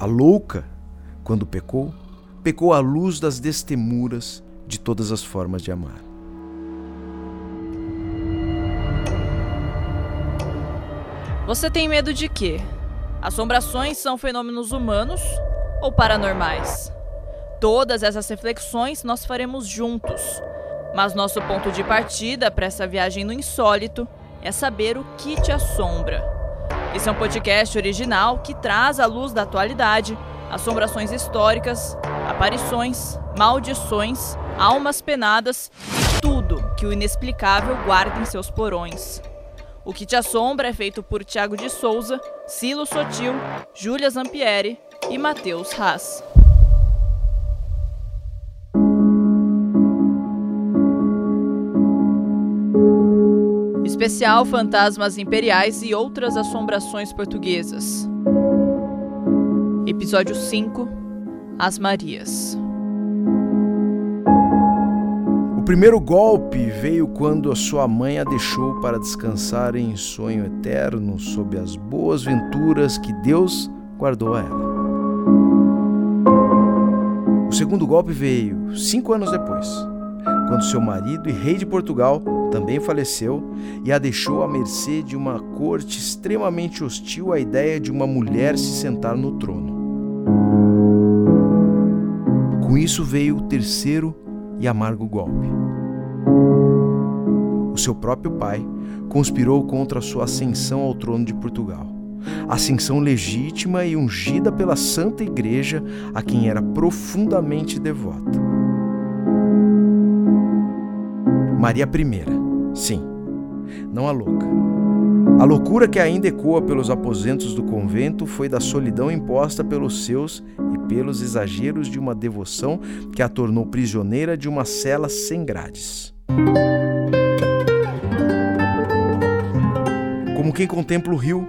A louca, quando pecou, pecou à luz das destemuras de todas as formas de amar. Você tem medo de quê? Assombrações são fenômenos humanos ou paranormais? Todas essas reflexões nós faremos juntos. Mas nosso ponto de partida para essa viagem no insólito é saber o que te assombra. Esse é um podcast original que traz à luz da atualidade assombrações históricas, aparições, maldições, almas penadas e tudo que o inexplicável guarda em seus porões. O que te assombra é feito por Tiago de Souza, Silo Sotil, Júlia Zampieri e Matheus Haas. Especial Fantasmas Imperiais e Outras Assombrações Portuguesas. Episódio 5 As Marias. primeiro golpe veio quando a sua mãe a deixou para descansar em sonho eterno sob as boas venturas que Deus guardou a ela. O segundo golpe veio cinco anos depois, quando seu marido e rei de Portugal também faleceu e a deixou à mercê de uma corte extremamente hostil à ideia de uma mulher se sentar no trono. Com isso veio o terceiro e amargo golpe. O seu próprio pai conspirou contra sua ascensão ao trono de Portugal. Ascensão legítima e ungida pela Santa Igreja, a quem era profundamente devota. Maria I, sim, não a louca. A loucura que ainda ecoa pelos aposentos do convento foi da solidão imposta pelos seus e pelos exageros de uma devoção que a tornou prisioneira de uma cela sem grades. Como quem contempla o rio,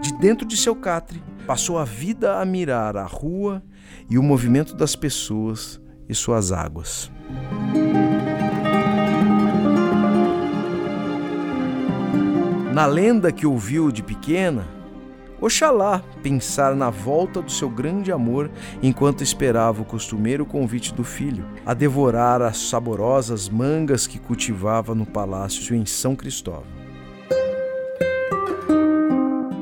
de dentro de seu catre, passou a vida a mirar a rua e o movimento das pessoas e suas águas. Na lenda que ouviu de pequena, Oxalá pensar na volta do seu grande amor enquanto esperava o costumeiro convite do filho a devorar as saborosas mangas que cultivava no palácio em São Cristóvão.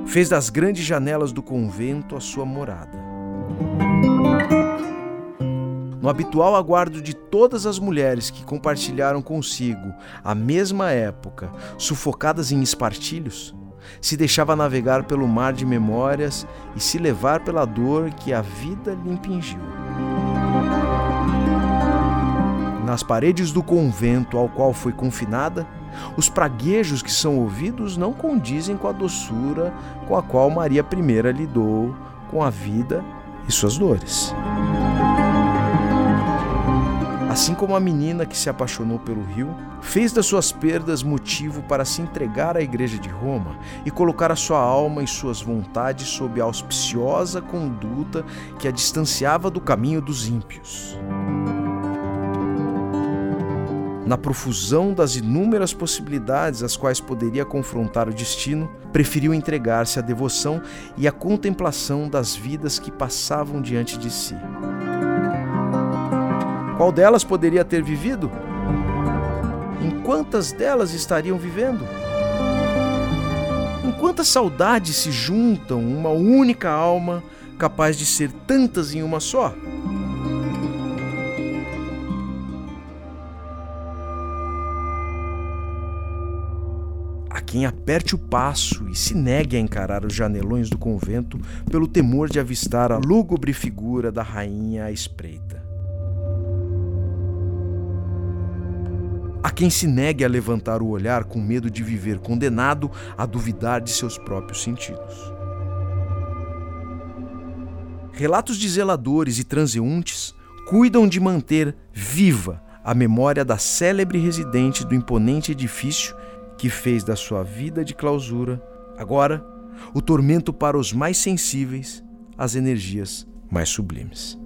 Fez das grandes janelas do convento a sua morada no habitual aguardo de todas as mulheres que compartilharam consigo a mesma época, sufocadas em espartilhos, se deixava navegar pelo mar de memórias e se levar pela dor que a vida lhe impingiu. Nas paredes do convento ao qual foi confinada, os praguejos que são ouvidos não condizem com a doçura com a qual Maria I lidou com a vida e suas dores. Assim como a menina que se apaixonou pelo rio, fez das suas perdas motivo para se entregar à Igreja de Roma e colocar a sua alma e suas vontades sob a auspiciosa conduta que a distanciava do caminho dos ímpios. Na profusão das inúmeras possibilidades às quais poderia confrontar o destino, preferiu entregar-se à devoção e à contemplação das vidas que passavam diante de si. Qual delas poderia ter vivido? Em quantas delas estariam vivendo? Em quantas saudades se juntam uma única alma capaz de ser tantas em uma só? Quem aperte o passo e se negue a encarar os janelões do convento pelo temor de avistar a lúgubre figura da rainha à espreita. A quem se negue a levantar o olhar com medo de viver condenado a duvidar de seus próprios sentidos. Relatos de zeladores e transeuntes cuidam de manter viva a memória da célebre residente do imponente edifício que fez da sua vida de clausura, agora, o tormento para os mais sensíveis, as energias mais sublimes.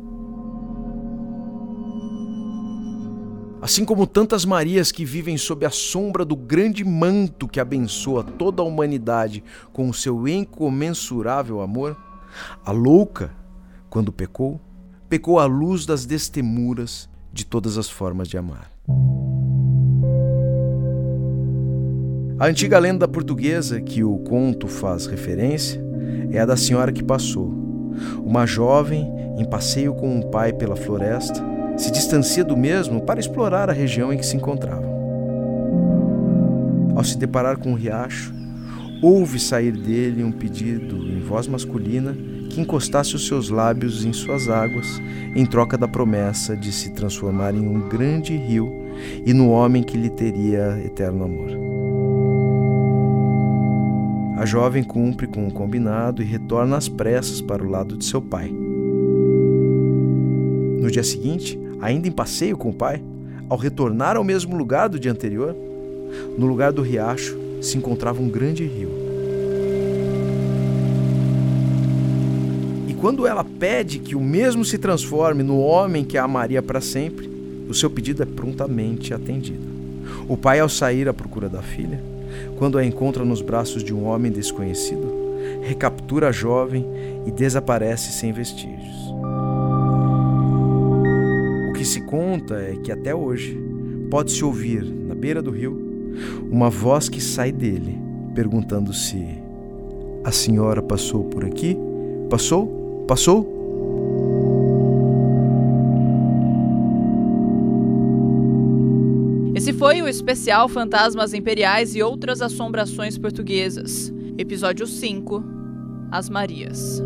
Assim como tantas Marias que vivem sob a sombra do grande manto que abençoa toda a humanidade com o seu incomensurável amor, A louca, quando pecou, pecou à luz das destemuras de todas as formas de amar. A antiga lenda portuguesa que o conto faz referência é a da senhora que passou. Uma jovem, em passeio com um pai pela floresta, se distancia do mesmo para explorar a região em que se encontrava. Ao se deparar com um riacho, ouve sair dele um pedido em voz masculina que encostasse os seus lábios em suas águas, em troca da promessa de se transformar em um grande rio e no homem que lhe teria eterno amor. A jovem cumpre com o combinado e retorna às pressas para o lado de seu pai. No dia seguinte, ainda em passeio com o pai, ao retornar ao mesmo lugar do dia anterior, no lugar do riacho se encontrava um grande rio. E quando ela pede que o mesmo se transforme no homem que a amaria para sempre, o seu pedido é prontamente atendido. O pai, ao sair à procura da filha, quando a encontra nos braços de um homem desconhecido, recaptura a jovem e desaparece sem vestígios. Se conta é que até hoje pode-se ouvir, na beira do rio, uma voz que sai dele, perguntando se a senhora passou por aqui? Passou? Passou? Esse foi o especial Fantasmas Imperiais e Outras Assombrações Portuguesas, episódio 5 As Marias.